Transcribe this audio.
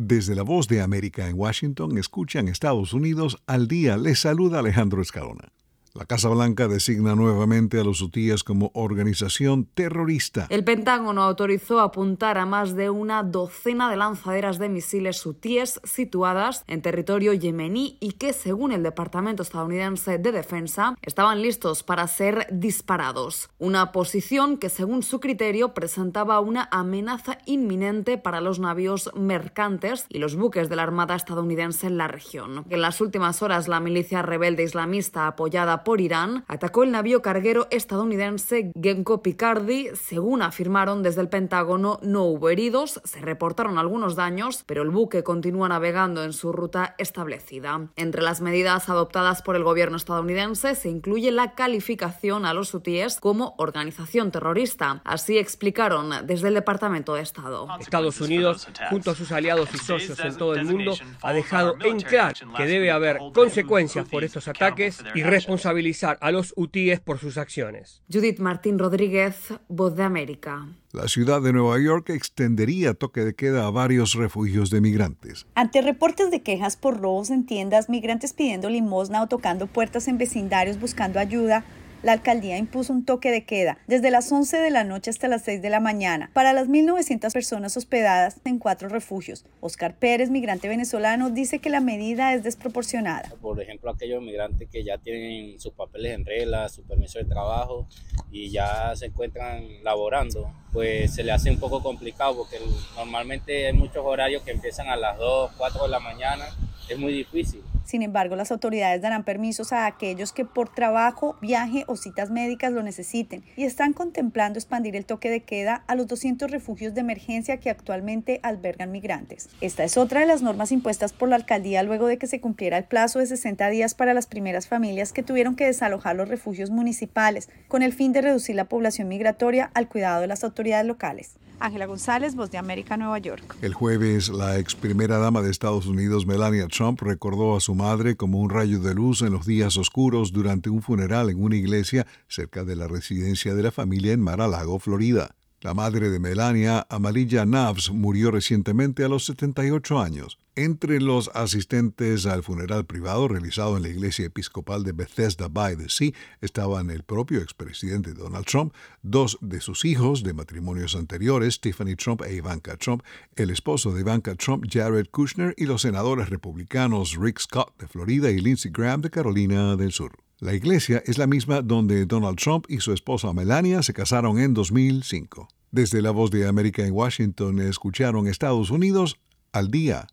Desde la voz de América en Washington, escuchan Estados Unidos al día. Les saluda Alejandro Escalona. La Casa Blanca designa nuevamente a los hutíes como organización terrorista. El Pentágono autorizó apuntar a más de una docena de lanzaderas de misiles hutíes situadas en territorio yemení y que, según el Departamento estadounidense de Defensa, estaban listos para ser disparados. Una posición que, según su criterio, presentaba una amenaza inminente para los navíos mercantes y los buques de la Armada estadounidense en la región. En las últimas horas, la milicia rebelde islamista apoyada por Irán, atacó el navío carguero estadounidense Genco Picardy. Según afirmaron desde el Pentágono, no hubo heridos, se reportaron algunos daños, pero el buque continúa navegando en su ruta establecida. Entre las medidas adoptadas por el gobierno estadounidense se incluye la calificación a los hutíes como organización terrorista. Así explicaron desde el Departamento de Estado. Estados Unidos, junto a sus aliados y socios en todo el mundo, ha dejado en claro que debe haber consecuencias por estos ataques y a los hutíes por sus acciones. Judith Martín Rodríguez, Voz de América. La ciudad de Nueva York extendería toque de queda a varios refugios de migrantes. Ante reportes de quejas por robos en tiendas, migrantes pidiendo limosna o tocando puertas en vecindarios buscando ayuda, la alcaldía impuso un toque de queda desde las 11 de la noche hasta las 6 de la mañana para las 1.900 personas hospedadas en cuatro refugios. Oscar Pérez, migrante venezolano, dice que la medida es desproporcionada. Por ejemplo, aquellos migrantes que ya tienen sus papeles en regla, su permiso de trabajo y ya se encuentran laborando, pues se le hace un poco complicado porque normalmente hay muchos horarios que empiezan a las 2, 4 de la mañana. Es muy difícil. Sin embargo, las autoridades darán permisos a aquellos que por trabajo, viaje o citas médicas lo necesiten y están contemplando expandir el toque de queda a los 200 refugios de emergencia que actualmente albergan migrantes. Esta es otra de las normas impuestas por la alcaldía luego de que se cumpliera el plazo de 60 días para las primeras familias que tuvieron que desalojar los refugios municipales con el fin de reducir la población migratoria al cuidado de las autoridades locales. Ángela González, Voz de América, Nueva York. El jueves, la ex primera dama de Estados Unidos, Melania Trump, recordó a su madre como un rayo de luz en los días oscuros durante un funeral en una iglesia cerca de la residencia de la familia en Mar-a-Lago, Florida. La madre de Melania, Amarilla Navs, murió recientemente a los 78 años. Entre los asistentes al funeral privado realizado en la iglesia episcopal de Bethesda by the Sea estaban el propio expresidente Donald Trump, dos de sus hijos de matrimonios anteriores, Tiffany Trump e Ivanka Trump, el esposo de Ivanka Trump, Jared Kushner, y los senadores republicanos Rick Scott de Florida y Lindsey Graham de Carolina del Sur. La iglesia es la misma donde Donald Trump y su esposa Melania se casaron en 2005. Desde la voz de América en Washington escucharon Estados Unidos al día.